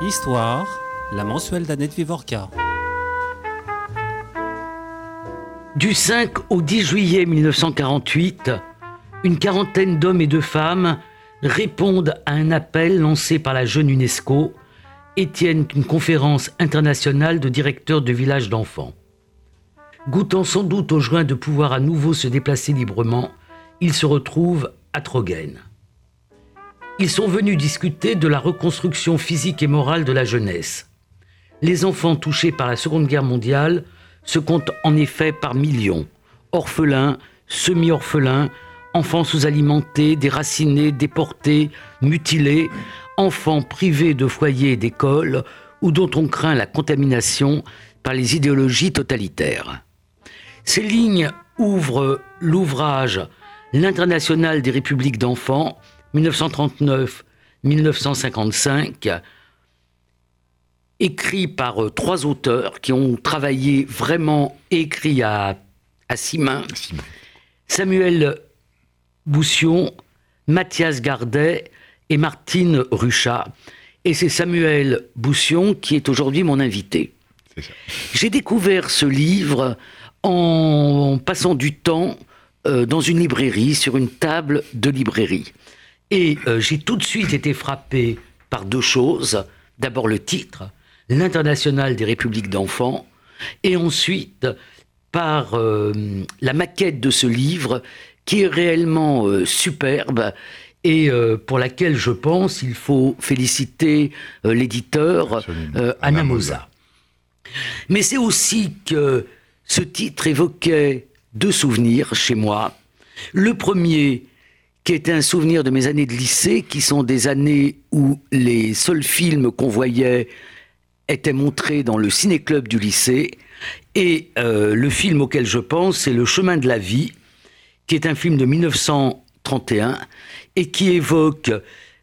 Histoire, la mensuelle d'Annette Vivorca. Du 5 au 10 juillet 1948, une quarantaine d'hommes et de femmes répondent à un appel lancé par la jeune UNESCO et tiennent une conférence internationale de directeurs de villages d'enfants. Goûtant sans doute au joint de pouvoir à nouveau se déplacer librement, ils se retrouvent à Trogen. Ils sont venus discuter de la reconstruction physique et morale de la jeunesse. Les enfants touchés par la Seconde Guerre mondiale se comptent en effet par millions. Orphelins, semi-orphelins, enfants sous-alimentés, déracinés, déportés, mutilés, enfants privés de foyers et d'écoles ou dont on craint la contamination par les idéologies totalitaires. Ces lignes ouvrent l'ouvrage L'International des républiques d'enfants 1939-1955, écrit par euh, trois auteurs qui ont travaillé vraiment écrit à, à six mains. Samuel Boussion, Mathias Gardet et Martine Ruchat. Et c'est Samuel Boussion qui est aujourd'hui mon invité. J'ai découvert ce livre en passant du temps euh, dans une librairie, sur une table de librairie. Et euh, j'ai tout de suite été frappé par deux choses. D'abord le titre, l'International des républiques d'enfants, et ensuite par euh, la maquette de ce livre qui est réellement euh, superbe et pour laquelle je pense il faut féliciter l'éditeur Anna Mosa. Mais c'est aussi que ce titre évoquait deux souvenirs chez moi. Le premier, qui était un souvenir de mes années de lycée, qui sont des années où les seuls films qu'on voyait étaient montrés dans le ciné-club du lycée. Et euh, le film auquel je pense, c'est Le chemin de la vie, qui est un film de 1931 et qui évoque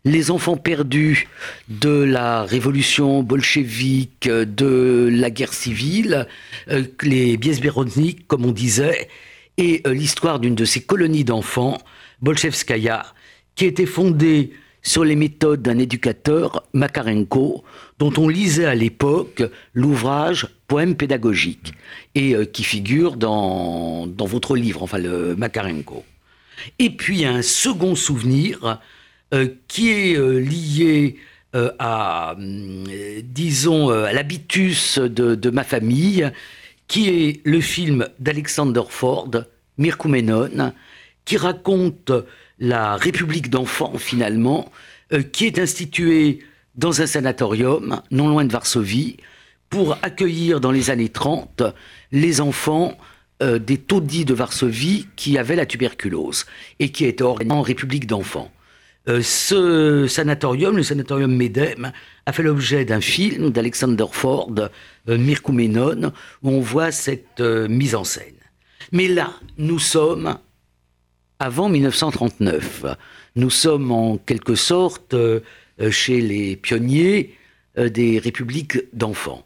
les enfants perdus de la révolution bolchevique, de la guerre civile, euh, les biesbéroniques, comme on disait, et euh, l'histoire d'une de ces colonies d'enfants Bolchevskaya, qui était fondée sur les méthodes d'un éducateur, Makarenko, dont on lisait à l'époque l'ouvrage Poème pédagogique, et euh, qui figure dans, dans votre livre, enfin le Makarenko. Et puis un second souvenir euh, qui est euh, lié à, disons, à l'habitus de, ma famille, qui est le film d'Alexander Ford, Mirkumenon, qui raconte la République d'enfants finalement, euh, qui est instituée dans un sanatorium non loin de Varsovie pour accueillir dans les années 30 les enfants euh, des taudis de Varsovie qui avaient la tuberculose et qui étaient en République d'enfants. Euh, ce sanatorium, le sanatorium Medem, a fait l'objet d'un film d'Alexander Ford, Mirkumenon, où on voit cette mise en scène. Mais là, nous sommes avant 1939. Nous sommes en quelque sorte euh, chez les pionniers euh, des républiques d'enfants.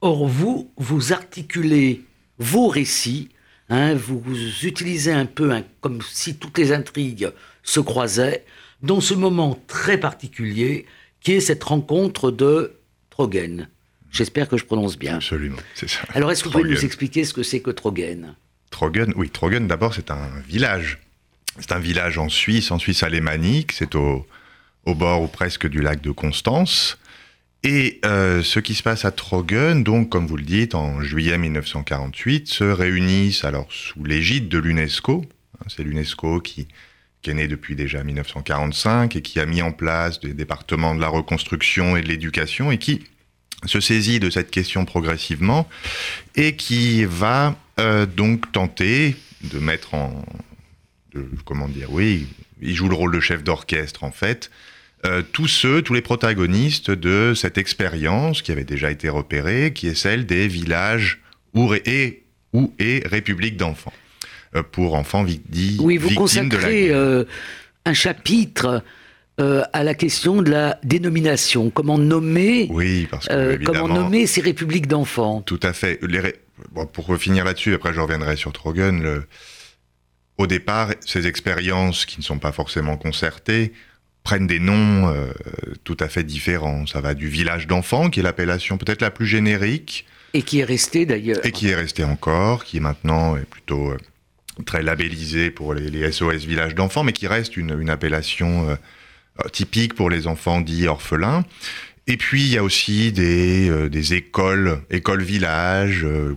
Or, vous, vous articulez vos récits, hein, vous, utilisez un peu comme si toutes les intrigues se croisaient, dans ce moment très particulier qui est cette rencontre de Trogen. J'espère que je prononce bien. Absolument, c'est ça. Alors, est-ce que vous pouvez nous expliquer ce que c'est que Trogen? Trogen, oui, Trogen, d'abord, c'est un village c'est un village en Suisse, en Suisse alémanique, c'est au, bord ou presque du lac de Constance. Et euh, ce qui se passe à Trogen, donc comme vous le dites, en juillet 1948, se réunissent alors sous l'égide de l'UNESCO. Hein, c'est l'UNESCO qui, est né depuis déjà 1945 et qui a mis en place des départements de la reconstruction et de l'éducation et qui se saisit de cette question progressivement et qui va euh, donc tenter de mettre en, comment dire, oui, il joue le rôle de chef d'orchestre en fait. Euh, tous ceux, tous les protagonistes de cette expérience qui avait déjà été repérée, qui est celle des villages ou et, ou et républiques d'enfants euh, pour enfants dits oui, vous consacrez euh, un chapitre à la question de la dénomination. Comment nommer, oui, parce que, comment nommer ces républiques d'enfants? Tout à fait. pour finir là-dessus, après je reviendrai sur Trogen. Le, au départ, ces expériences qui ne sont pas forcément concertées prennent des noms tout à fait différents. Ça va du village d'enfants, qui est l'appellation peut-être la plus générique. Et qui est resté d'ailleurs. Et qui est resté encore, qui est maintenant plutôt très labellisé pour les, SOS villages d'enfants, mais qui reste une, appellation typique pour les enfants dits orphelins. Et puis il y a aussi des, euh, des écoles, écoles villages, euh,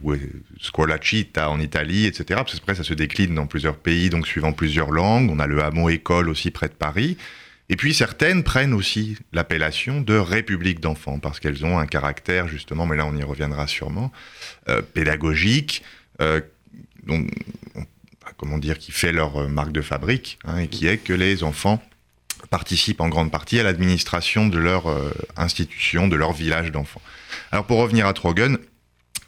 scuola città en Italie, etc. Parce que après ça se décline dans plusieurs pays, donc suivant plusieurs langues. On a le hameau école aussi près de Paris. Et puis certaines prennent aussi l'appellation de République d'enfants parce qu'elles ont un caractère justement, mais là on y reviendra sûrement, euh, pédagogique, euh, donc, comment dire, qui fait leur marque de fabrique hein, et qui est que les enfants participent en grande partie à l'administration de leur euh, institution, de leur village d'enfants. Alors pour revenir à Trogen,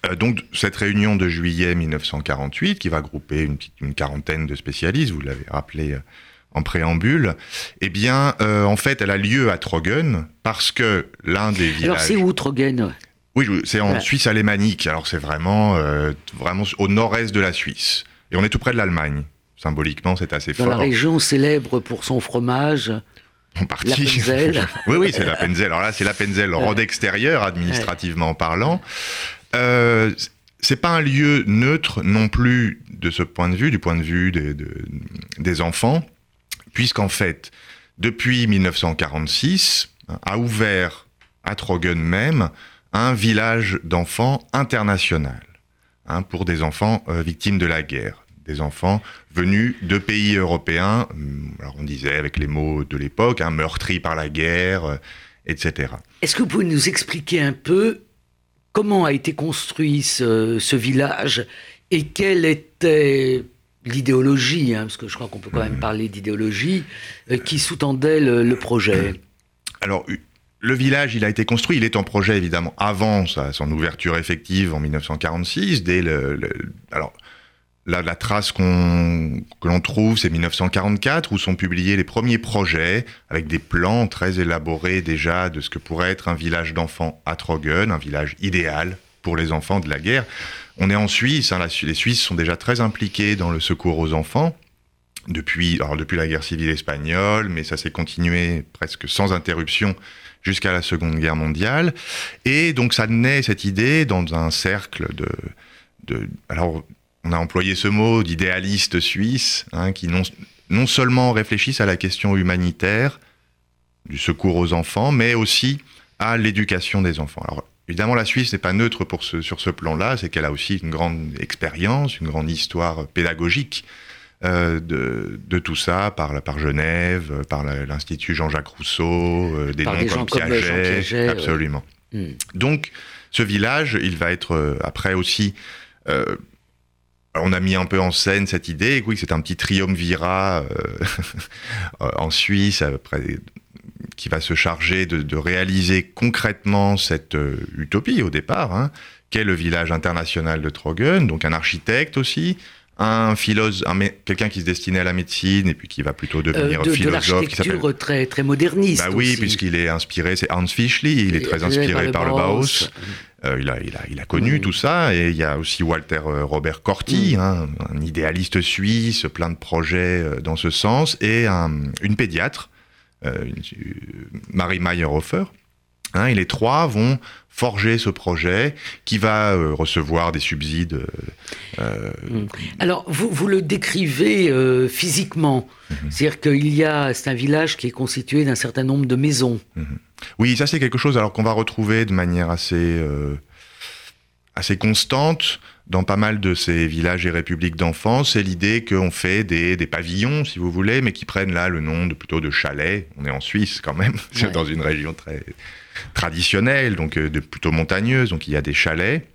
euh, donc cette réunion de juillet 1948, qui va grouper une, une quarantaine de spécialistes, vous l'avez rappelé euh, en préambule, eh bien, en fait, elle a lieu à Trogen parce que l'un des villages. Alors c'est où Trogen? Oui, c'est en Suisse alémanique. Alors c'est vraiment, vraiment au nord-est de la Suisse, et on est tout près de l'Allemagne. Symboliquement, c'est assez fort. Dans la région célèbre pour son fromage. En partie. La oui, oui, c'est la Penzel. Alors là, c'est la Penzel, rod extérieur, administrativement parlant. Euh, c'est pas un lieu neutre non plus de ce point de vue, du point de vue des, des enfants, puisqu'en fait, depuis 1946, a ouvert à Trogen même un village d'enfants international hein, pour des enfants euh, victimes de la guerre des enfants venus de pays européens, hum, alors on disait avec les mots de l'époque, hein, meurtris par la guerre, euh, etc. Est-ce que vous pouvez nous expliquer un peu comment a été construit ce, village et quelle était l'idéologie, hein, parce que je crois qu'on peut quand même mmh. parler d'idéologie, euh, qui sous-tendait le, projet Alors, le village, il a été construit, il est en projet évidemment avant son ouverture effective en 1946. Dès le, alors, la, trace que l'on trouve, c'est 1944, où sont publiés les premiers projets, avec des plans très élaborés déjà de ce que pourrait être un village d'enfants à Trogen, un village idéal pour les enfants de la guerre. On est en Suisse, hein, les Suisses sont déjà très impliqués dans le secours aux enfants, depuis, alors depuis la guerre civile espagnole, mais ça s'est continué presque sans interruption jusqu'à la Seconde Guerre mondiale. Et donc ça naît, cette idée, dans un cercle de... de alors, on a employé ce mot d'idéalistes suisses, hein, qui non, non seulement réfléchissent à la question humanitaire, du secours aux enfants, mais aussi à l'éducation des enfants. Alors, évidemment, la Suisse n'est pas neutre pour ce, sur ce plan-là, c'est qu'elle a aussi une grande expérience, une grande histoire pédagogique euh, de, de, tout ça, par, par Genève, par l'Institut Jean-Jacques Rousseau, euh, des noms comme, Piaget, absolument. Hmm. Donc, ce village, il va être euh, après aussi on a mis un peu en scène cette idée, oui, c'est un petit triumvirat euh, en Suisse, qui va se charger de, réaliser concrètement cette euh, utopie au départ, hein, qu'est le village international de Trogen, donc un architecte aussi, un philosophe, quelqu'un qui se destinait à la médecine et puis qui va plutôt devenir euh, de, philosophe. De l'architecture très, très moderniste. Bah oui, puisqu'il est inspiré, c'est Hans Fischli, il est très inspiré par le Bauhaus. Euh, il, a, il, a, il, a, connu tout ça. Et il y a aussi Walter euh, Robert Corti, hein, un idéaliste suisse, plein de projets euh, dans ce sens, et une pédiatre, Marie Meyerhofer. Hein, et les trois vont forger ce projet qui va recevoir des subsides. Mm. Alors, vous, vous, le décrivez physiquement. Mm-hmm. C'est-à-dire qu'il y a, c'est un village qui est constitué d'un certain nombre de maisons. Mm-hmm. Oui, ça c'est quelque chose alors qu'on va retrouver de manière assez, euh, assez constante dans pas mal de ces villages et républiques d'enfants. C'est l'idée qu'on fait des, des, pavillons, si vous voulez, mais qui prennent là le nom de plutôt de chalets. On est en Suisse quand même, c'est dans une région très traditionnelle, donc euh, de, plutôt montagneuse, donc il y a des chalets.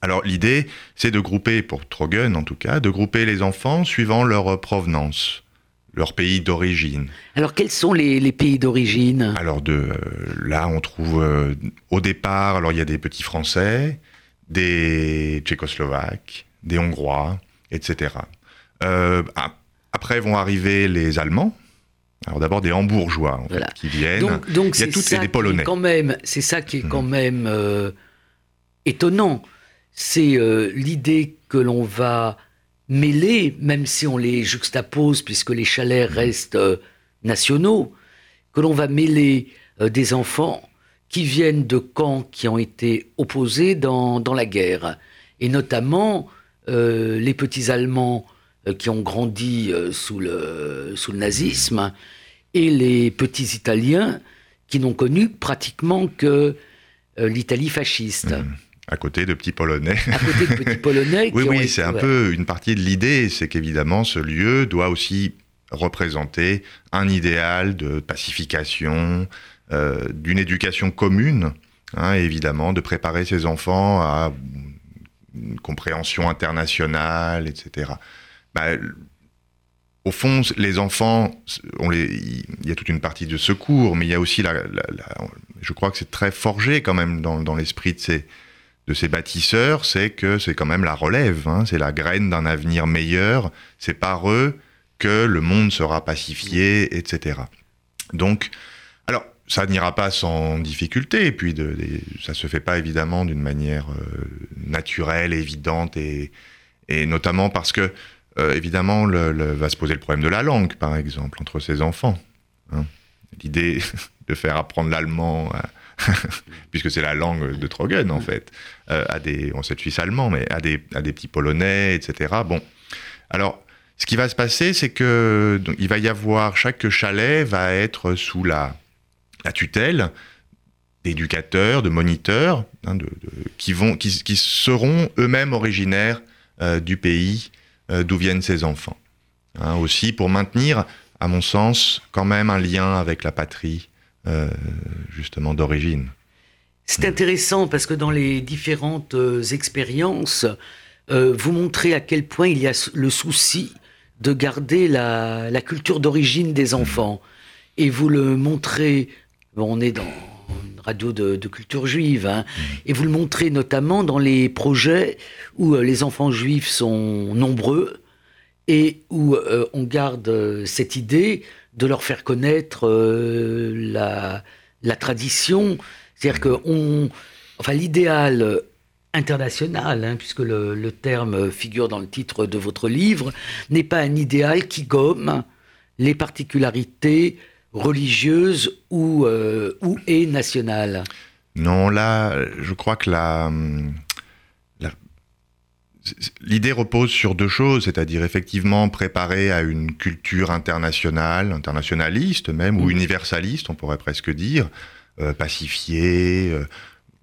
Alors l'idée, c'est de grouper, pour Trogen en tout cas, de grouper les enfants suivant leur provenance leur pays d'origine. Alors quels sont les, pays d'origine? Alors de euh, là on trouve euh, au départ alors il y a des petits Français, des Tchécoslovaques, des Hongrois, etc. Euh, après vont arriver les Allemands. Alors d'abord des Hambourgeois en fait, qui viennent. Donc, il y a toutes des Polonais. Quand même, c'est ça qui est quand mhm. même étonnant. C'est l'idée que l'on va mêlés, même si on les juxtapose, puisque les chalets restent euh, nationaux, que l'on va mêler des enfants qui viennent de camps qui ont été opposés dans, dans la guerre, et notamment les petits Allemands qui ont grandi sous, le, sous le nazisme, et les petits Italiens qui n'ont connu pratiquement que l'Italie fasciste. Mmh à côté de petits Polonais. À côté de petits Polonais. oui, oui, c'est un peu une partie de l'idée, c'est qu'évidemment ce lieu doit aussi représenter un idéal de pacification, euh, d'une éducation commune, hein, évidemment, de préparer ses enfants à une compréhension internationale, etc. Bah, au fond, les enfants, il y a toute une partie de secours, mais il y a aussi je crois que c'est très forgé quand même dans, l'esprit de ces, de bâtisseurs, c'est que c'est quand même la relève, hein. c'est la graine d'un avenir meilleur, c'est par eux que le monde sera pacifié, etc. Donc, alors, ça n'ira pas sans difficulté, et puis de, ça se fait pas évidemment d'une manière euh, naturelle, évidente, et, notamment parce que, euh, évidemment, le, va se poser le problème de la langue, par exemple, entre ses enfants. Hein. L'idée de faire apprendre l'allemand puisque c'est la langue de Trogen en fait, euh, à des, on sait suisse allemand, mais à des, à des petits polonais, etc. Bon, alors ce qui va se passer, c'est que il va y avoir chaque chalet va être sous la, tutelle d'éducateurs, de moniteurs, hein, qui vont, qui, seront eux-mêmes originaires euh, du pays d'où viennent ces enfants. Hein, aussi pour maintenir, à mon sens, quand même un lien avec la patrie euh, justement d'origine. C'est intéressant parce que dans les différentes euh, expériences, euh, vous montrez à quel point il y a le souci de garder la, culture d'origine des enfants. Et vous le montrez, on est dans une radio de, culture juive, hein, et vous le montrez notamment dans les projets où les enfants juifs sont nombreux et où on garde cette idée de leur faire connaître euh, la, tradition. C'est-à-dire que enfin, l'idéal international, hein, puisque le, terme figure dans le titre de votre livre, n'est pas un idéal qui gomme les particularités religieuses ou, euh, ou et nationales. Non, là, je crois que la, L'idée repose sur deux choses, c'est-à-dire effectivement préparer à une culture internationale, internationaliste même, ou mm. universaliste, on pourrait presque dire, euh, pacifiée, euh,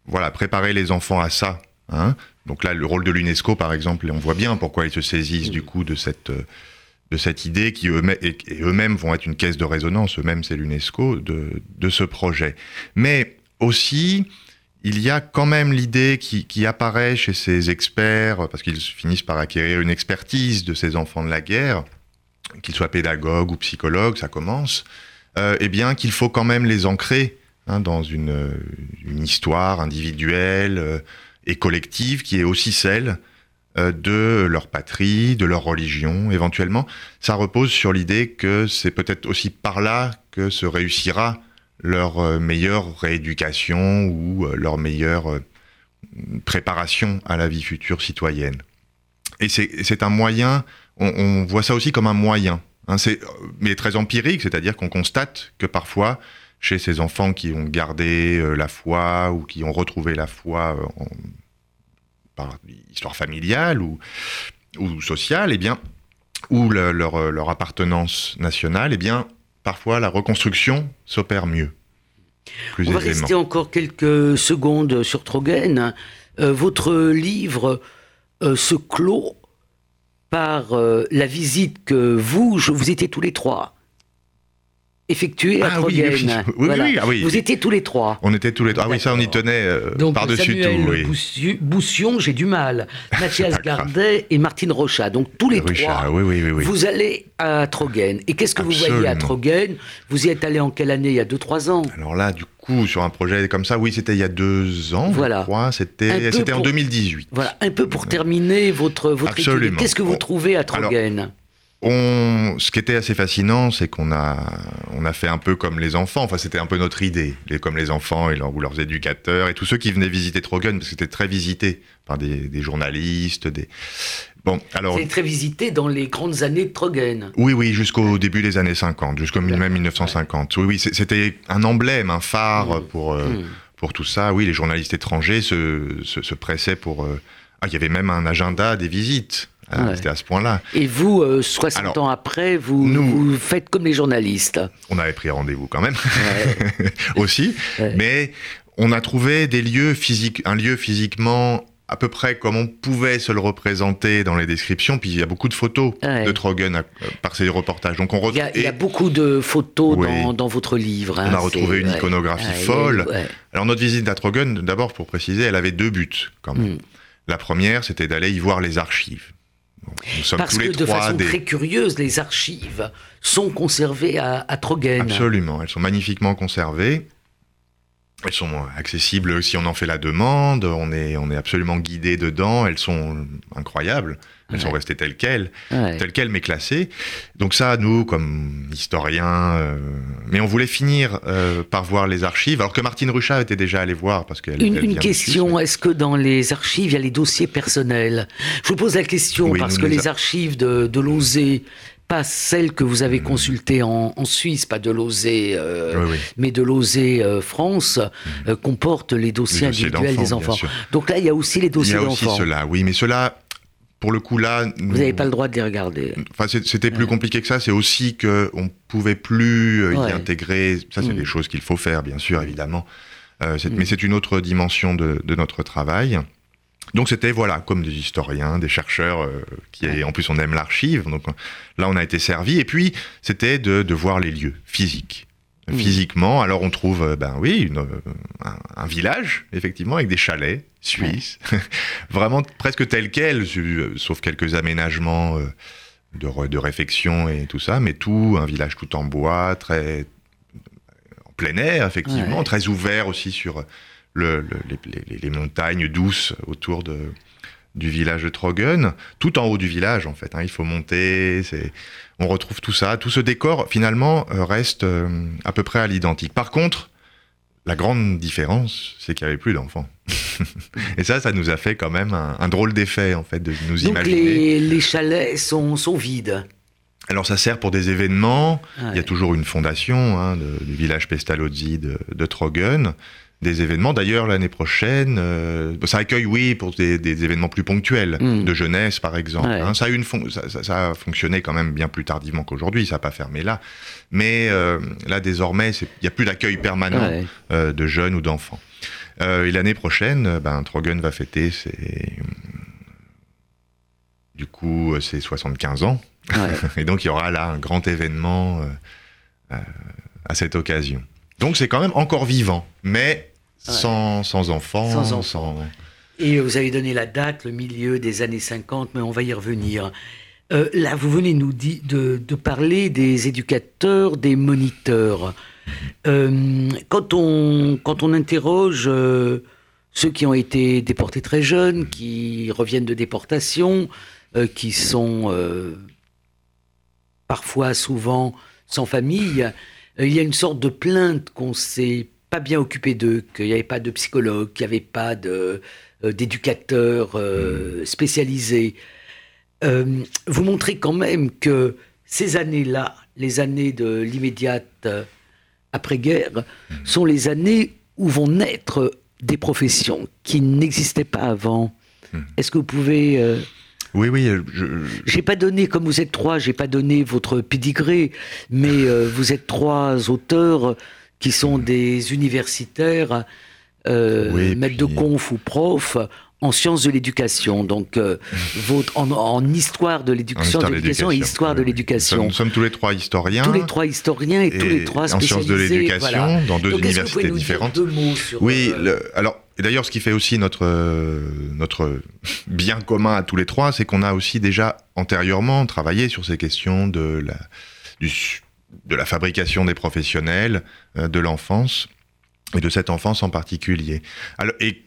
voilà, préparer les enfants à ça. Hein. Donc là, le rôle de l'UNESCO, par exemple, on voit bien pourquoi ils se saisissent du coup de cette, de cette idée qui eux-mêmes, et, eux-mêmes vont être une caisse de résonance, eux-mêmes c'est l'UNESCO, de, de ce projet. Mais aussi, il y a quand même l'idée qui, apparaît chez ces experts, parce qu'ils finissent par acquérir une expertise de ces enfants de la guerre, qu'ils soient pédagogues ou psychologues, ça commence, euh, eh bien qu'il faut quand même les ancrer hein, dans une, histoire individuelle euh, et collective qui est aussi celle de leur patrie, de leur religion, éventuellement. Ça repose sur l'idée que c'est peut-être aussi par là que se réussira leur euh, meilleure rééducation ou euh, leur meilleure euh, préparation à la vie future citoyenne. Et c'est un moyen, on, voit ça aussi comme un moyen, hein, mais très empirique, c'est-à-dire qu'on constate que parfois, chez ces enfants qui ont gardé la foi ou qui ont retrouvé la foi par histoire familiale ou, ou sociale, eh bien, ou leur, leur appartenance nationale, eh bien, parfois la reconstruction s'opère mieux. On va rester encore quelques secondes sur Trogen. Euh, votre livre euh, se clôt par euh, la visite que vous, je, vous étiez tous les trois effectué à ah, Oui, oui, ah Vous étiez tous les trois. On était tous les trois. Ah oui, ça, on y tenait euh, par-dessus tout. Boussion, j'ai du mal. Mathias Gardet et Martine Rochat. Donc tous les trois. Vous allez à Trogen. Et qu'est-ce que vous voyez à Trogen Vous y êtes allé en quelle année? Il y a 2-3 ans Alors là, du coup, sur un projet comme ça, oui, c'était il y a deux ans, voilà. je crois. C'était en 2018. Voilà, un peu pour terminer votre, votre étude. Qu'est-ce que vous trouvez à Trogen? On, ce qui était assez fascinant, c'est qu'on a, on a fait un peu comme les enfants. Enfin, c'était un peu notre idée, les, comme les enfants et leur, ou leurs éducateurs et tous ceux qui venaient visiter Trogen, parce que c'était très visité par des, des journalistes, des. Bon, alors. C'est très visité dans les grandes années de Trogen. Oui, oui, jusqu'au début des années 50, jusqu'au même 1950. Oui, oui, c'était un emblème, un phare mm. pour, euh, mm. pour tout ça. Oui, les journalistes étrangers se, se, pressaient pour. Euh, ah, il y avait même un agenda des visites. Ah, c'était à ce point-là. Et vous, 60 euh, ans après, vous, nous, faites comme les journalistes. On avait pris rendez-vous quand même, aussi. Mais on a trouvé des lieux physiques, un lieu physiquement à peu près comme on pouvait se le représenter dans les descriptions. Puis il y a beaucoup de photos de Trogen euh, par ces reportages. Donc on il, y a, beaucoup de photos dans, votre livre. Hein, on a retrouvé une iconographie folle. Alors notre visite à Trogen, d'abord pour préciser, elle avait deux buts quand même. Hmm. La première, c'était d'aller y voir les archives. Parce que de façon très curieuse, les archives sont conservées à, à Trogen. Absolument, elles sont magnifiquement conservées. Elles sont accessibles. Si on en fait la demande, on est, on est absolument guidé dedans, elles sont incroyables, elles sont restées telles quelles, telles quelles mais classées. Donc ça, nous, comme historiens, euh, mais on voulait finir euh, par voir les archives, alors que Martine Ruchat était déjà allée voir. parce qu'elle Une, une question, est-ce que dans les archives, il y a les dossiers personnels? Je vous pose la question parce que les, archives de, de l'OSE pas celle que vous avez consultée en, Suisse, pas de l'OSE, euh, mais de l'OSE euh, France, euh, comporte les dossiers, individuels des enfants. Donc là, il y a aussi les dossiers d'enfants. Il y a aussi cela, oui, mais cela, pour le coup là, vous n'avez pas le droit de les regarder. Enfin, c'était plus compliqué que ça. C'est aussi que on pouvait plus y intégrer. Ça, c'est mm. des choses qu'il faut faire, bien sûr, évidemment. Mm. Mais c'est une autre dimension de, de notre travail. Donc c'était voilà comme des historiens, des chercheurs euh, qui en plus on aime l'archive. Donc là on a été servi et puis c'était de, de, voir les lieux physiques. Mmh. Physiquement, alors on trouve euh, ben oui une, un, un, village effectivement avec des chalets suisses, vraiment presque tel quel, sauf quelques aménagements euh, de, de réfection et tout ça, mais tout un village tout en bois, très en plein air effectivement, très ouvert aussi sur les, montagnes douces autour de, du village de Trogen, tout en haut du village en fait. Hein. il faut monter, on retrouve tout ça. Tout ce décor finalement euh, reste euh, à peu près à l'identique. Par contre, la grande différence, c'est qu'il n'y avait plus d'enfants. Et ça, ça nous a fait quand même un, drôle d'effet en fait de nous Donc imaginer. Les, les chalets sont, sont vides. Alors ça sert pour des événements. Il y a toujours une fondation hein, du village Pestalozzi de, de Trogen des événements. D'ailleurs, l'année prochaine, euh, ça accueille, oui, pour des, événements plus ponctuels, hmm. de jeunesse, par exemple. Hein. ça, a une ça, a fonctionné quand même bien plus tardivement qu'aujourd'hui, ça n'a pas fermé là. Mais euh, là, désormais, il n'y a plus d'accueil permanent euh, de jeunes ou d'enfants. et l'année prochaine, ben, Trogen va fêter ses... Du coup, c'est 75 ans. et donc, il y aura là un grand événement à cette occasion. Donc c'est quand même encore vivant, mais sans, sans, enfants. Sans enfants. Et vous avez donné la date, le milieu des années 50, mais on va y revenir. Euh, là, vous venez nous de, de, parler des éducateurs, des moniteurs. Euh, quand, on, quand on interroge euh, ceux qui ont été déportés très jeunes, qui reviennent de déportation, qui sont parfois, souvent, sans famille, il y a une sorte de plainte qu'on s'est pas bien occupé d'eux, qu'il n'y avait pas de psychologue, qu'il n'y avait pas euh, d'éducateur euh, spécialisé. vous montrez quand même que ces années-là, les années de l'immédiate après-guerre, sont les années où vont naître des professions qui n'existaient pas avant. Hmm. Est-ce que vous pouvez oui, oui. Je... J'ai pas donné, comme vous êtes trois, j'ai pas donné votre pédigré, mais euh, vous êtes trois auteurs qui sont des universitaires, euh, maîtres de conf ou profs en sciences de l'éducation, donc euh, votre, en, histoire de l'éducation, de l'éducation et histoire de l'éducation. Nous, sommes tous les trois historiens. Tous les trois historiens et, tous les trois spécialisés. En sciences de l'éducation, dans deux universités différentes. deux mots sur, oui, alors et d'ailleurs, ce qui fait aussi notre, notre bien commun à tous les trois, c'est qu'on a aussi déjà antérieurement travaillé sur ces questions de la, de la fabrication des professionnels, euh, de l'enfance, et de cette enfance en particulier. Alors, et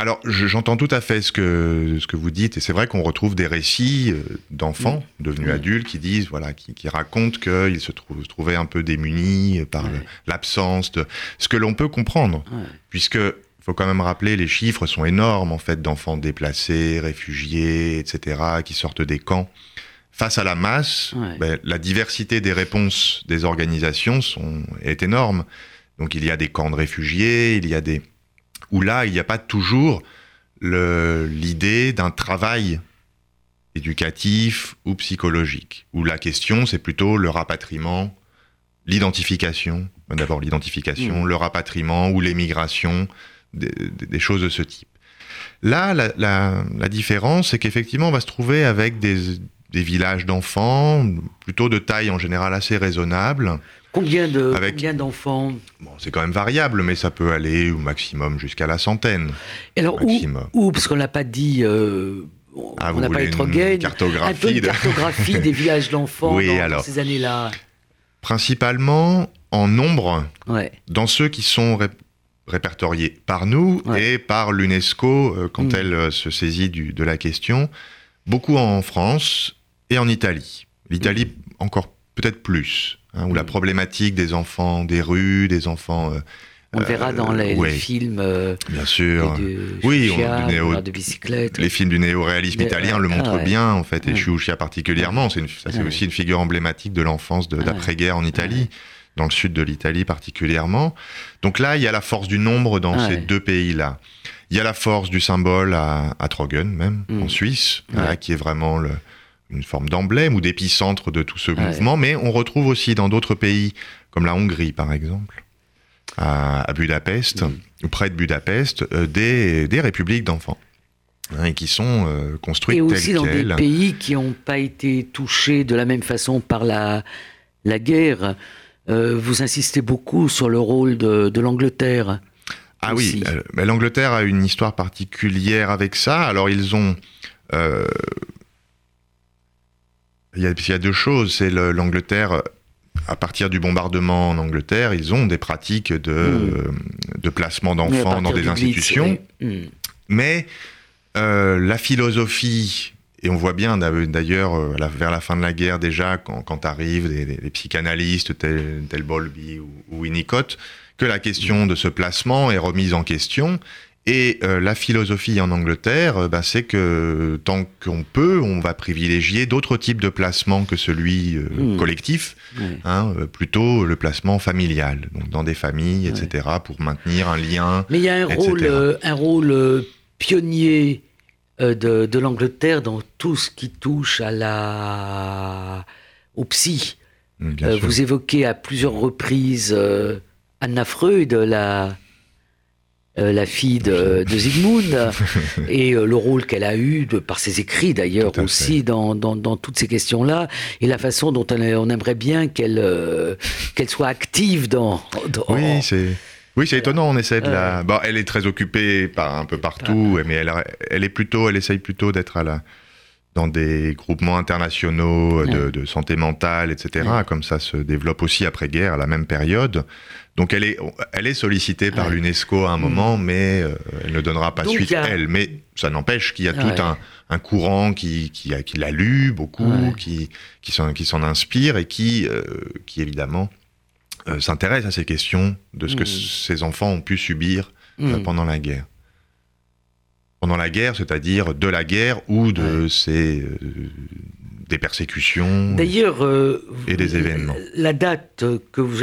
alors, j'entends tout à fait ce que, ce que vous dites, et c'est vrai qu'on retrouve des récits euh, d'enfants devenus adultes qui disent, voilà, qui, qui racontent qu'ils se, trouvaient un peu démunis par l'absence de ce que l'on peut comprendre, puisque il faut quand même rappeler, les chiffres sont énormes en fait d'enfants déplacés, réfugiés, etc., qui sortent des camps. Face à la masse, ben, la diversité des réponses des organisations sont, est énorme. Donc il y a des camps de réfugiés, il y a des où là, il n'y a pas toujours l'idée d'un travail éducatif ou psychologique, où la question, c'est plutôt le rapatriement, l'identification, d'abord l'identification, mmh. le rapatriement ou l'émigration, des, choses de ce type. Là, la, différence, c'est qu'effectivement, on va se trouver avec des, des villages d'enfants, plutôt de taille en général assez raisonnable, Combien de d'enfants? Bon, C'est quand même variable, mais ça peut aller au maximum jusqu'à la centaine. Et alors où, Parce qu'on l'a pas dit. Euh, ah, on n'a pas une cartographie, un peu une cartographie des villages d'enfants oui, dans, ces années-là. Principalement en nombre, dans ceux qui sont répertoriés par nous et par l'UNESCO euh, quand mm. elle euh, se saisit du, de la question. Beaucoup en France et en Italie. L'Italie encore peut-être plus. Hein, où la mm. problématique des enfants des rues, des enfants. Euh, on le verra dans les, films. Euh, bien sûr. oui, de bicyclette. Les films du néo-réalisme italien le montrent bien, en fait, et Chouchia particulièrement. C'est aussi une figure emblématique de l'enfance d'après-guerre en Italie, dans le sud de l'Italie particulièrement. Donc là, il y a la force du nombre dans ces deux pays-là. Il y a la force du symbole à, à Trogen, même, en mm. Suisse, qui est vraiment le, une forme d'emblème ou d'épicentre de tout ce mouvement, mais on retrouve aussi dans d'autres pays, comme la Hongrie par exemple, à, Budapest, mm. ou près de Budapest, euh, des, des, républiques d'enfants. Hein, et qui sont euh, construites Et aussi dans des pays qui n'ont pas été touchés de la même façon par la, la guerre. Euh, vous insistez beaucoup sur le rôle de, de l'Angleterre. Ah oui, l'Angleterre a une histoire particulière avec ça. Alors ils ont il y, a, deux choses. C'est l'Angleterre, à partir du bombardement en Angleterre, ils ont des pratiques de, hmm. de placement d'enfants dans des institutions. Hmm. Mais euh, la philosophie, et on voit bien d'ailleurs euh, vers la fin de la guerre déjà, quand, quand arrivent des, psychanalystes tels, tel Bowlby ou, ou Winnicott, que la question de ce placement est remise en question et euh, la philosophie en Angleterre, euh, bah, c'est que tant qu'on peut, on va privilégier d'autres types de placements que celui euh, hmm. collectif, hein, plutôt le placement familial, donc dans des familles, etc., pour maintenir un lien. Mais il y a un rôle, un rôle pionnier de, l'Angleterre dans tout ce qui touche à la au psy. vous évoquez à plusieurs reprises Anna Freud, la euh, la fille de, de Zygmunt, et euh, le rôle qu'elle a eu, de, par ses écrits d'ailleurs aussi, dans, dans, toutes ces questions-là, et la façon dont on, aimerait bien qu'elle euh, qu'elle soit active dans... Oui, c'est... Oui, c'est étonnant. On essaie de la. Bon, elle est très occupée par un peu partout, mais elle, elle est plutôt, elle essaye plutôt d'être à la dans des groupements internationaux de, santé mentale, etc. Comme ça se développe aussi après-guerre, à la même période. Donc elle est, elle est sollicitée par l'UNESCO à un moment, mm. mais euh, elle ne donnera pas suite, elle. Mais ça n'empêche qu'il y a tout un, courant qui, qui, qui l'a lu beaucoup, qui, qui s'en inspire et qui, euh, qui évidemment, euh, s'intéresse à ces questions de ce que mm. ces enfants ont pu subir mm. pendant la guerre. Pendant la guerre, c'est-à-dire de la guerre ou de ces des persécutions D'ailleurs, et des événements. La date que vous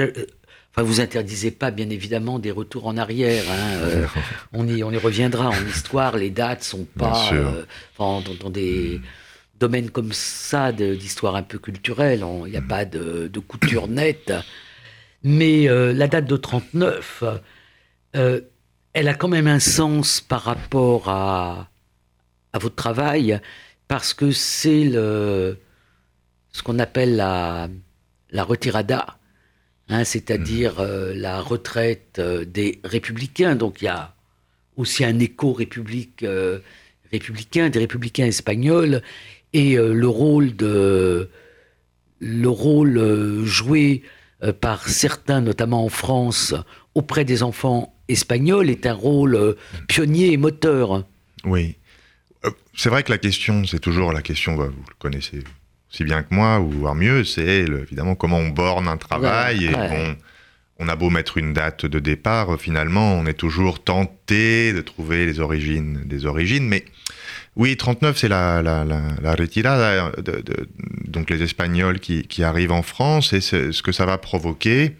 Enfin, vous interdisez pas, bien évidemment, des retours en arrière. Hein, euh, on, y, on y reviendra en histoire. Les dates sont pas euh, dans, des domaines comme ça d'histoire un peu culturelle. Il n'y a pas de, couture nette. Mais euh, la date de 39, elle a quand même un sens par rapport à, à votre travail parce que c'est le ce qu'on appelle la, la retirada Hein, c'est-à-dire euh, la retraite euh, des républicains. Donc il y a aussi un écho république, euh, républicain, des républicains espagnols, et le rôle, de, le rôle joué par certains, notamment en France, auprès des enfants espagnols, est un rôle pionnier et moteur. Oui. C'est vrai que la question, c'est toujours la question, bah, vous le connaissez aussi bien que moi, ou voire mieux, c'est évidemment comment on borne un travail. et on a beau mettre une date de départ, finalement, on est toujours tenté de trouver les origines des origines. Mais oui, 39, c'est la, la, la, retirada, de, donc les Espagnols qui, arrivent en France, et ce que ça va provoquer,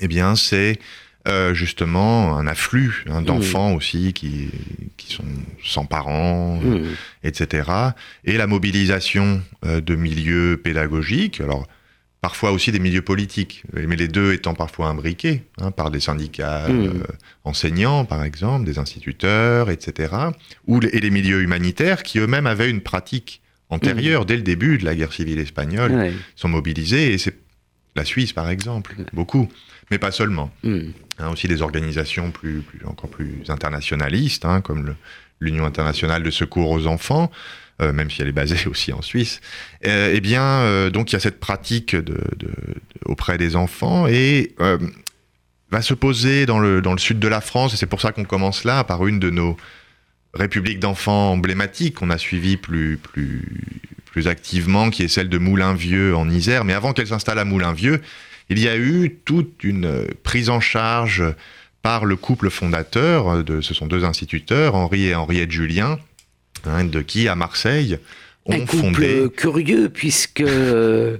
eh bien, c'est euh, justement un afflux hein, d'enfants aussi qui, qui sont sans parents, etc. Et la mobilisation euh, de milieux pédagogiques. Alors, parfois aussi des milieux politiques, mais les deux étant parfois imbriqués hein, par des syndicats mmh. euh, enseignants, par exemple, des instituteurs, etc., ou et les milieux humanitaires qui eux-mêmes avaient une pratique antérieure, mmh. dès le début de la guerre civile espagnole, sont mobilisés, et c'est la Suisse, par exemple, beaucoup, mais pas seulement. Hein, aussi des organisations plus, encore plus internationalistes, hein, comme l'Union internationale de secours aux enfants, euh, même si elle est basée aussi en Suisse, euh, eh bien, euh, donc il y a cette pratique auprès des enfants et va se poser dans le, sud de la France, et c'est pour ça qu'on commence là, par une de nos républiques d'enfants emblématiques qu'on a suivies plus, plus activement, qui est celle de Moulin-Vieux en Isère. Mais avant qu'elle s'installe à Moulin-Vieux, il y a eu toute une prise en charge par le couple fondateur, de, ce sont deux instituteurs, Henri et Henriette Julien, Hein, de qui à Marseille ont un couple curieux puisque euh,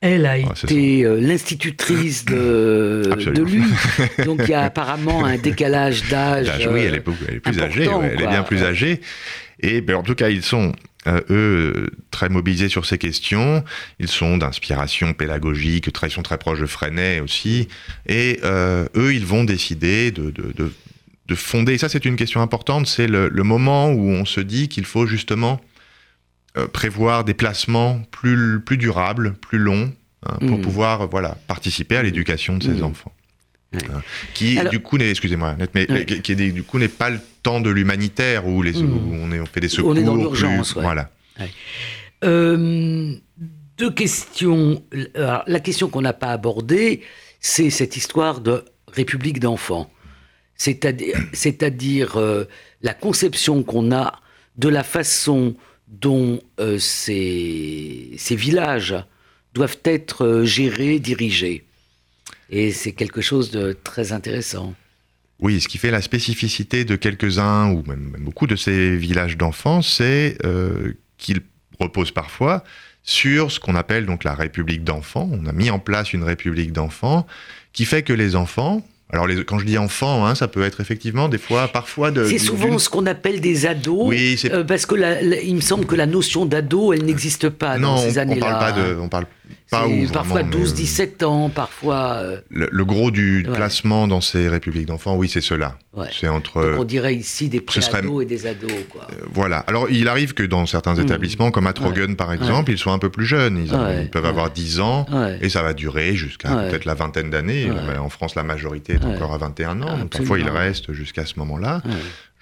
elle a ah, été euh, l'institutrice de, de, lui. Donc il y a apparemment un décalage d'âge. Oui, elle est, plus âgée, elle est bien plus âgée. Et ben, en tout cas, ils sont, euh, eux, très mobilisés sur ces questions. Ils sont d'inspiration pédagogique, très, ils sont très proches de Freinet aussi. Et eux, ils vont décider de, de, de fonder, et ça c'est une question importante, c'est le, moment où on se dit qu'il faut justement euh, prévoir des placements plus, plus durables, plus longs, hein, pour mmh. pouvoir voilà, participer à l'éducation de ces mmh. enfants. Hein, qui du coup n'est excusez-moi mais qui, du coup n'est pas le temps de l'humanitaire où les mmh. on, est, on fait des secours on est dans l'urgence voilà euh, deux questions la question qu'on n'a pas abordée c'est cette histoire de république d'enfants c'est-à-dire euh, la conception qu'on a de la façon dont euh, ces, villages doivent être gérés, dirigés. Et c'est quelque chose de très intéressant. Oui, ce qui fait la spécificité de quelques-uns, ou même, beaucoup de ces villages d'enfants, c'est qu'ils reposent parfois sur ce qu'on appelle donc la République d'enfants. On a mis en place une République d'enfants qui fait que les enfants, alors, les, quand je dis enfant, hein, ça peut être effectivement des fois, parfois de. C'est souvent ce qu'on appelle des ados. Oui, euh, parce que il me semble que la notion d'ado, elle n'existe pas dans ces années-là. On parle pas de, on parle Parfois 12-17 ans, parfois. Euh, le, gros du placement dans ces républiques d'enfants, oui, c'est cela. C'est entre. on dirait ici des pré-ados et des ados. Quoi. Euh, voilà. Alors, il arrive que dans certains mmh. établissements, comme à Trogen par exemple, ils soient un peu plus jeunes. Ils, peuvent avoir 10 ans et ça va durer jusqu'à peut-être la vingtaine d'années. En France, la majorité est encore à 21 ans. Donc, parfois, ils restent jusqu'à ce moment-là.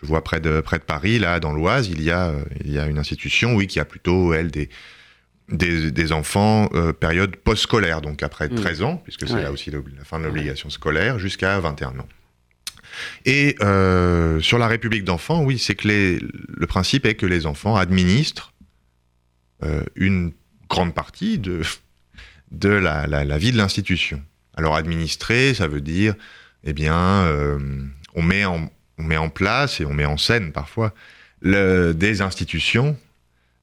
Je vois près de, près de Paris, là, dans l'Oise, il, y a, il y a une institution, oui, qui a plutôt, elle, des des, enfants euh, période post-scolaire, donc après 13 mm. ans, puisque c'est là aussi la fin de l'obligation scolaire, jusqu'à 21 ans. Et euh, sur la République d'enfants, oui, c'est que les, le principe est que les enfants administrent euh, une grande partie de, de la, la, vie de l'institution. Alors administrer, ça veut dire, eh bien, on, met en, on met en place et on met en scène parfois le, des institutions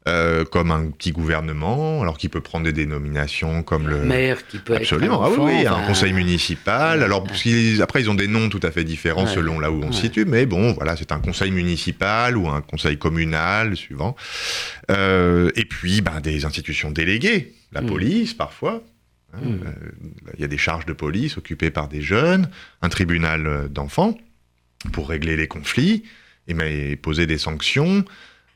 euh, comme un petit gouvernement, alors qui peut prendre des dénominations comme le maire qui peut absolument être ah oui, un conseil municipal. Alors après ils ont des noms tout à fait différents selon là où on se situe, mais bon voilà c'est un conseil municipal ou un conseil communal suivant. Euh, et puis ben, des institutions déléguées, la mm. police parfois. Hein, mm. euh, il y a des charges de police occupées par des jeunes, un tribunal d'enfants pour régler les conflits et poser des sanctions.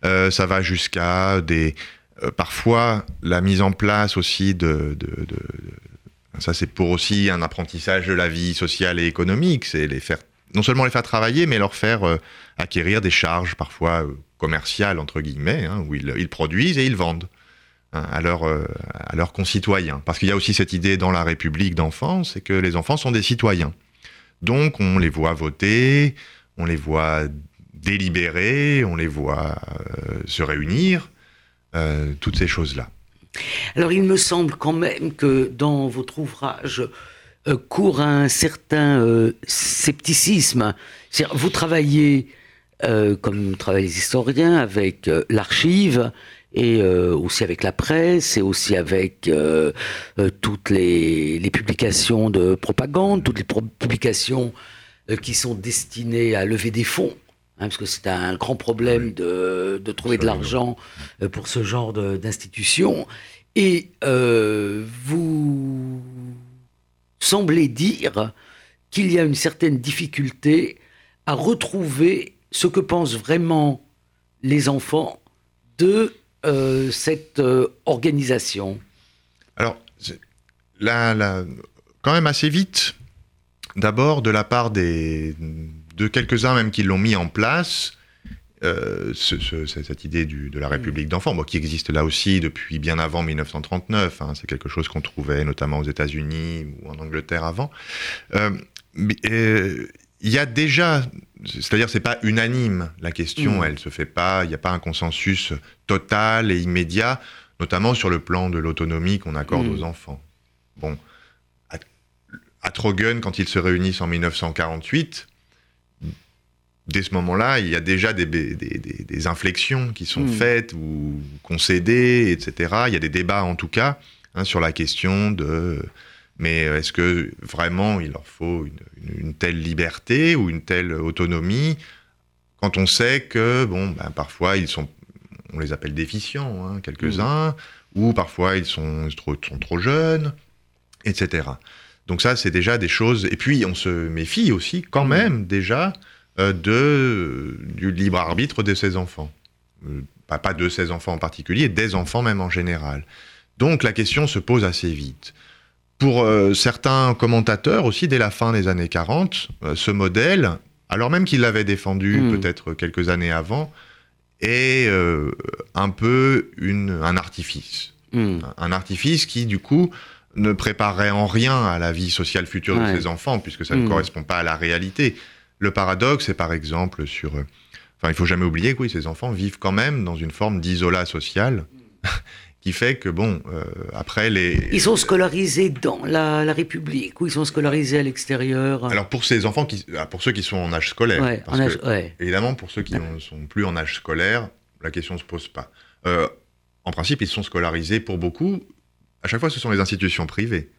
Euh, ça va jusqu'à des euh, parfois la mise en place aussi de, ça c'est pour aussi un apprentissage de la vie sociale et économique, c'est les faire non seulement les faire travailler, mais leur faire euh, acquérir des charges parfois commerciales entre guillemets, hein, où ils, produisent et ils vendent. hein, à, leurs, à leurs concitoyens. Parce qu'il y a aussi cette idée dans la République d'enfants, c'est que les enfants sont des citoyens. Donc on les voit voter, on les voit délibérer, on les voit se réunir, toutes ces choses-là. Alors il me semble quand même que dans votre ouvrage euh, court un certain euh, scepticisme. Vous travaillez, euh, comme travaillent les historiens, avec l'archive et aussi avec la presse et aussi avec toutes les, publications de propagande, toutes les publications qui sont destinées à lever des fonds. Hein, parce que c'est un grand problème de, de trouver de l'argent pour ce genre d'institution. Et vous semblait dire qu'il y a une certaine difficulté à retrouver ce que pensent vraiment les enfants de euh, cette euh, organisation. Alors, là, quand même assez vite, d'abord de la part des, de quelques-uns même qui l'ont mis en place, euh, cette idée de la République d'enfants, qui existe là aussi depuis bien avant 1939. Hein, c'est quelque chose qu'on trouvait notamment aux États-Unis ou en Angleterre avant. Euh, euh, il y a déjà, c'est-à-dire c'est pas unanime la question, elle mm. elle se fait pas, il n'y a pas un consensus total et immédiat, notamment sur le plan de l'autonomie qu'on accorde mm. aux enfants. Bon, à, à Trogen, quand ils se réunissent en 1948, dès ce moment-là, il y a déjà des, des, inflexions qui sont hmm. faites ou concédées, etc. Il y a des débats en tout cas hein, sur la question de mais est-ce que vraiment il leur faut une, telle liberté ou une telle autonomie quand on sait que bon ben, parfois ils sont on les appelle déficients hein, quelques-uns hmm. ou parfois ils sont trop, sont trop jeunes etc. Donc ça c'est déjà des choses et puis on se méfie aussi quand hmm. même déjà de, du libre arbitre de ses enfants. Euh, pas, de ses enfants en particulier, des enfants même en général. Donc la question se pose assez vite. Pour euh, certains commentateurs aussi, dès la fin des années 40, ce modèle, alors même qu'il l'avait défendu hmm. peut-être quelques années avant, est un peu une, un artifice. Hmm. Un artifice qui, du coup, ne préparerait en rien à la vie sociale future de ses enfants, puisque ça ne hmm. correspond pas à la réalité. Le paradoxe, c'est par exemple sur... Euh, enfin, il faut jamais oublier que oui, ces enfants vivent quand même dans une forme d'isolat social. qui fait que, bon, euh, après les... Ils sont scolarisés dans la, République ou ils sont scolarisés à l'extérieur Alors pour ces enfants, qui, ah, pour ceux qui sont en âge scolaire, évidemment pour ceux qui ne sont plus en âge scolaire, la question ne se pose pas. Euh, en principe, ils sont scolarisés pour beaucoup. À chaque fois, ce sont les institutions privées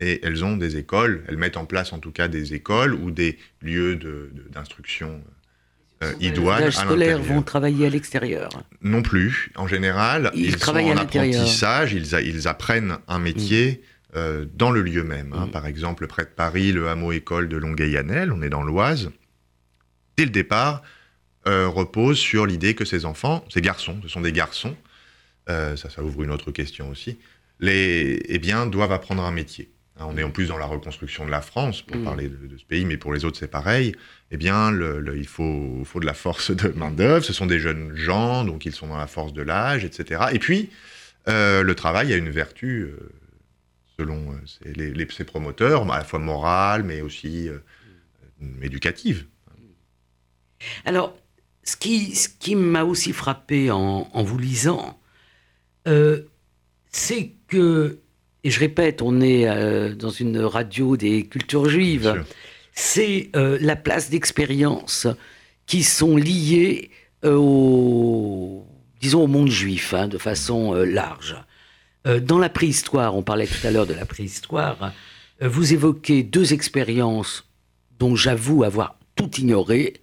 et elles ont des écoles, elles mettent en place en tout cas des écoles ou des lieux d'instruction de, euh, idoines. Les scolaires vont travailler à l'extérieur Non plus. En général, ils, sont en apprentissage, ils, ils, apprennent un métier mm. euh, dans le lieu même. Hein. Mm. Par exemple, près de Paris, le hameau école de Longueuil-Annel, on est dans l'Oise. Dès le départ, euh, repose sur l'idée que ces enfants, ces garçons, ce sont des garçons, ça, ça ouvre une autre question aussi, les, eh bien, doivent apprendre un métier. Hein, on est en plus dans la reconstruction de la France, pour mm. parler de, ce pays, mais pour les autres c'est pareil, eh bien, il faut, de la force de main-d'œuvre, ce sont des jeunes gens, donc ils sont dans la force de l'âge, etc. Et puis, euh, le travail a une vertu, euh, selon euh, les, ses promoteurs, à la fois morale, mais aussi éducative. Alors, ce qui, ce qui m'a aussi frappé en, en vous lisant, c'est que et je répète, on est euh, dans une radio des cultures juives, c'est euh, la place d'expérience qui sont liées euh, au, disons, au monde juif, hein, de façon large. dans la préhistoire, on parlait tout à l'heure de la préhistoire, vous évoquez deux expériences dont j'avoue avoir tout ignoré,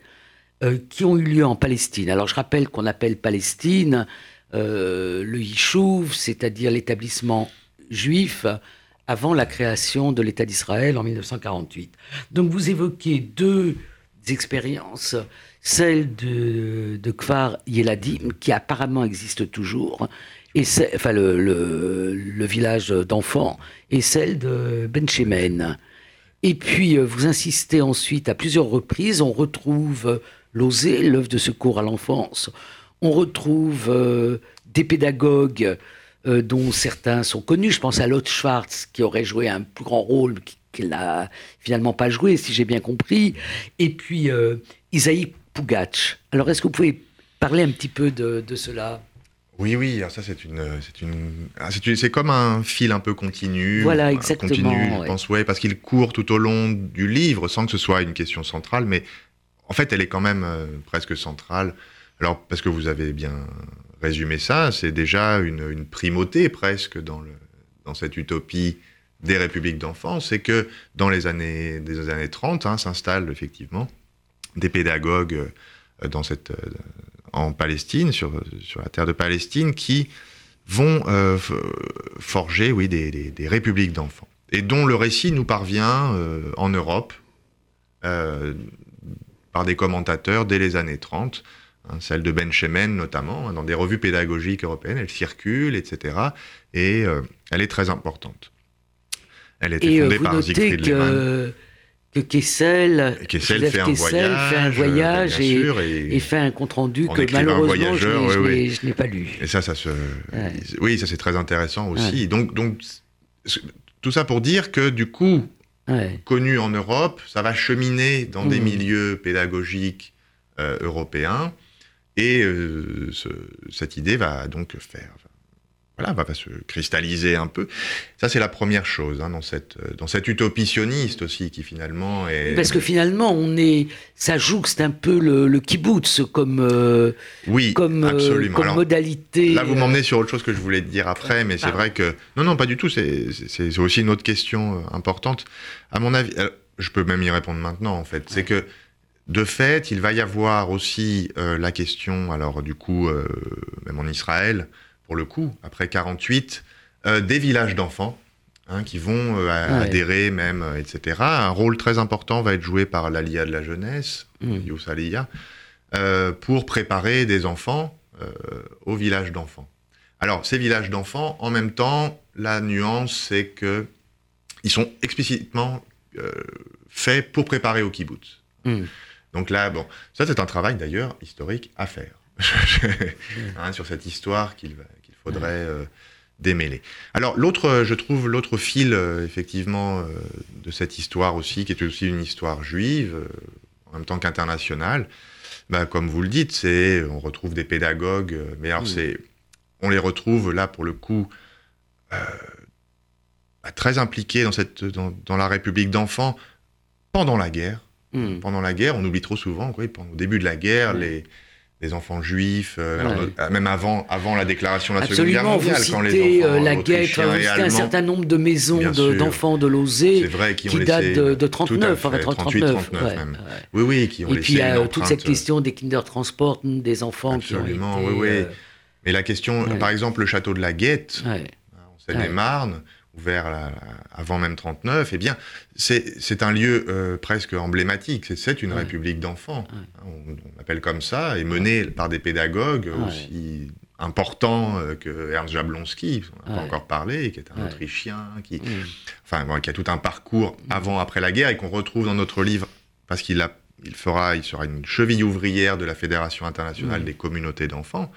qui ont eu lieu en Palestine. Alors je rappelle qu'on appelle Palestine le Yishuv, c'est-à-dire l'établissement juif avant la création de l'État d'Israël en 1948. Donc vous évoquez deux expériences, celle de, Kfar Yeladim, qui apparemment existe toujours, et enfin le, village d'enfants, et celle de Ben Shemen. Et puis euh, vous insistez ensuite à plusieurs reprises, on retrouve l'OSE, l'œuvre de secours à l'enfance, on retrouve euh, des pédagogues euh, dont certains sont connus. Je pense à Lotte Schwartz, qui aurait joué un plus grand rôle, qu'il n'a finalement pas joué, si j'ai bien compris. Et puis euh, Isaïe Pougatch. Alors, est-ce que vous pouvez parler un petit peu de, cela? Oui, oui, alors ça c'est une, c'est une, ah, c'est comme un fil un peu continu. Voilà, exactement. Continu, je pense, ouais, parce qu'il court tout au long du livre, sans que ce soit une question centrale, mais en fait, elle est quand même euh, presque centrale. Alors, parce que vous avez bien résumé ça, c'est déjà une, primauté presque dans, cette utopie des républiques d'enfants, c'est que dans les années, des années 30 hein, s'installent effectivement des pédagogues euh, euh, en Palestine, sur, la terre de Palestine, qui vont forger oui, des, républiques d'enfants, et dont le récit nous parvient en Europe par des commentateurs dès les années 30, hein, celle de Ben Shemen notamment, hein, dans des revues pédagogiques européennes, elle circule, etc. Et euh, elle est très importante. Elle a été fondée euh, par Siegfried que... Que Kessel, Kessel fait, un voyage, fait un voyage et, fait un compte rendu que malheureusement je n'ai pas lu. Et ça, ça se, oui, ça c'est très intéressant aussi. Donc, donc tout ça pour dire que du coup, connu en Europe, ça va cheminer dans des mmh. milieux pédagogiques euh, européens, et euh, cette idée va donc faire, voilà, va, se cristalliser un peu. Ça, c'est la première chose hein, dans cette euh, dans cette utopie sioniste aussi, qui finalement est. Parce que finalement, on est, ça c'est un peu le, le kibbutz comme euh, oui, comme, euh, absolument. comme modalité. Là, vous m'emmenez sur autre chose que je voulais dire après, mais c'est vrai que non, non, pas du tout. C'est c'est aussi une autre question importante. À mon avis, je peux même y répondre maintenant. En fait, c'est que de fait, il va y avoir aussi la question, alors du coup, même en Israël, pour le coup, après 48, euh, des villages d'enfants hein, qui vont euh, ah adhérer même, euh, etc. Un rôle très important va être joué par l'Alia de la jeunesse, mmh. Youth pour préparer des enfants aux villages d'enfants. Alors, ces villages d'enfants, en même temps, la nuance, c'est que ils sont explicitement faits pour préparer au kibbutz. Mmh. Donc là, bon, ça c'est un travail d'ailleurs historique à faire. Hein, sur cette histoire qu'il faudrait euh, démêler. Alors l'autre, je trouve l'autre fil euh, effectivement euh, de cette histoire aussi, qui est aussi une histoire juive, en même temps qu'internationale, bah, comme vous le dites, c'est on retrouve des pédagogues, mais alors c'est on les retrouve là pour le coup bah, très impliqués dans cette dans, la République d'enfants pendant la guerre. Hmm. Pendant la guerre, on oublie trop souvent, quoi, au début de la guerre, les, les enfants juifs, euh, euh, même avant, avant la déclaration de la Seconde Guerre mondiale, quand les enfants euh, la guerre, un certain nombre de maisons d'enfants de, Lozé qui, datent de, de 39, 39, même. Oui, oui, qui ont Et puis il y a toute cette question des Kindertransport, des enfants Absolument, qui ont été, oui, oui. Mais la question, par exemple, le château de la Guette, en Seine-et-Marne, ouvert avant même 39, eh bien, c'est un lieu euh, presque emblématique. C'est une république d'enfants. On, appelle comme ça, et menée par des pédagogues aussi importants euh, que Ernst Jablonski, on n'a pas encore parlé, qui est un Autrichien, qui, enfin, qui a tout un parcours avant, après la guerre, et qu'on retrouve dans notre livre, parce qu'il a, il fera, il sera une cheville ouvrière de la Fédération internationale des communautés d'enfants.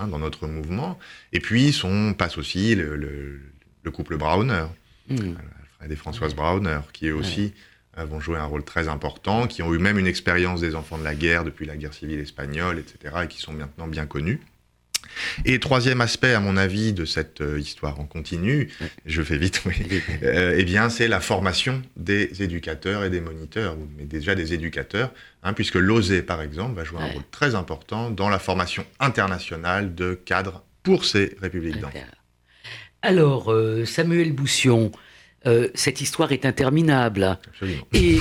Hein, dans notre mouvement. Et puis, son passe aussi le le couple Browner, mmh. Alfred et Françoise Browner, qui eux aussi euh, vont jouer un rôle très important, qui ont eu même une expérience des enfants de la guerre depuis la guerre civile espagnole, etc., et qui sont maintenant bien connus. Et troisième aspect, à mon avis, de cette euh, histoire en continu, je fais vite, oui, euh, eh bien, c'est la formation des éducateurs et des moniteurs, mais déjà des éducateurs, hein, puisque l'OSE, par exemple, va jouer un rôle très important dans la formation internationale de cadres pour ces républiques d'enfants. Alors, euh, Samuel Boussion, euh, cette histoire est interminable. Absolument. Et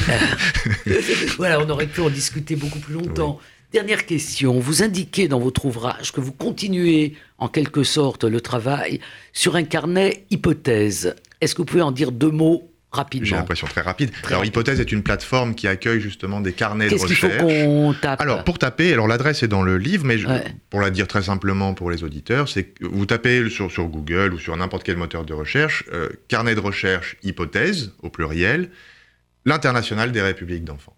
euh, voilà, on aurait pu en discuter beaucoup plus longtemps. Dernière question. Vous indiquez dans votre ouvrage que vous continuez en quelque sorte le travail sur un carnet hypothèse. Est-ce que vous pouvez en dire deux mots j'ai l'impression très rapide. alors, Hypothèse est une plateforme qui accueille justement des carnets de recherche. Qu'est-ce qu'il faut qu'on tape Alors, pour taper, alors l'adresse est dans le livre, mais pour la dire très simplement pour les auditeurs, c'est que vous tapez sur, sur Google ou sur n'importe quel moteur de recherche, euh, carnet de recherche hypothèse, au pluriel, l'international des républiques d'enfants.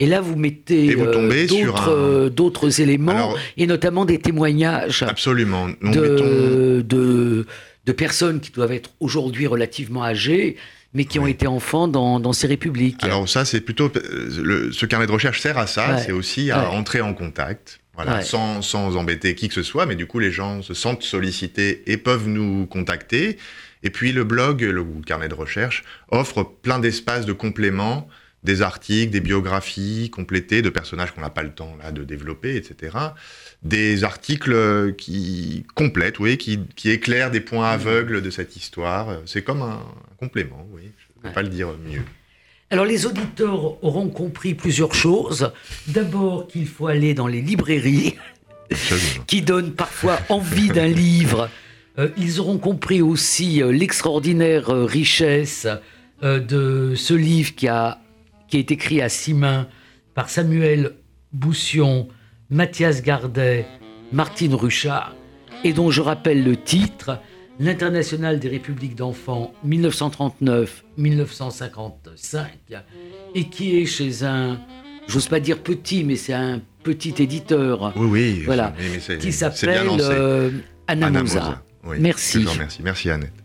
Et là, vous mettez Et vous euh, d'autres un- euh, d'autres éléments, Alors- et notamment des témoignages Absolument. Nous de, mettons- de, de personnes qui doivent être aujourd'hui relativement âgées, mais qui ont Oui. été enfants dans, dans ces républiques. Alors ça, c'est plutôt euh, le- ce carnet de recherche sert à ça, Ouais. c'est aussi à Ouais. entrer en contact, voilà, Ouais. sans, sans embêter qui que ce soit, mais du coup les gens se sentent sollicités et peuvent nous contacter. Et puis le blog, le carnet de recherche, offre plein d'espaces de compléments, des articles, des biographies complétées de personnages qu'on n'a pas le temps là de développer, etc. Des articles euh, qui complètent, oui, qui, qui éclairent des points aveugles de cette histoire. C'est comme un, un complément, oui. Je ne peux Ouais. pas le dire mieux. Alors les auditeurs auront compris plusieurs choses. D'abord qu'il faut aller dans les librairies qui donnent parfois envie d'un livre. Euh, ils auront compris aussi euh, l'extraordinaire richesse de ce livre qui a, qui été écrit à six mains par Samuel Boussion, Mathias Gardet, Martine Ruchard, et dont je rappelle le titre, L'International des Républiques d'enfants 1939-1955, et qui est chez un, j'ose pas dire petit, mais c'est un petit éditeur Oui, oui. Voilà. qui s'appelle euh, Anna Anna Mosa. Mosa. Oui, Merci. remercie. Merci Annette.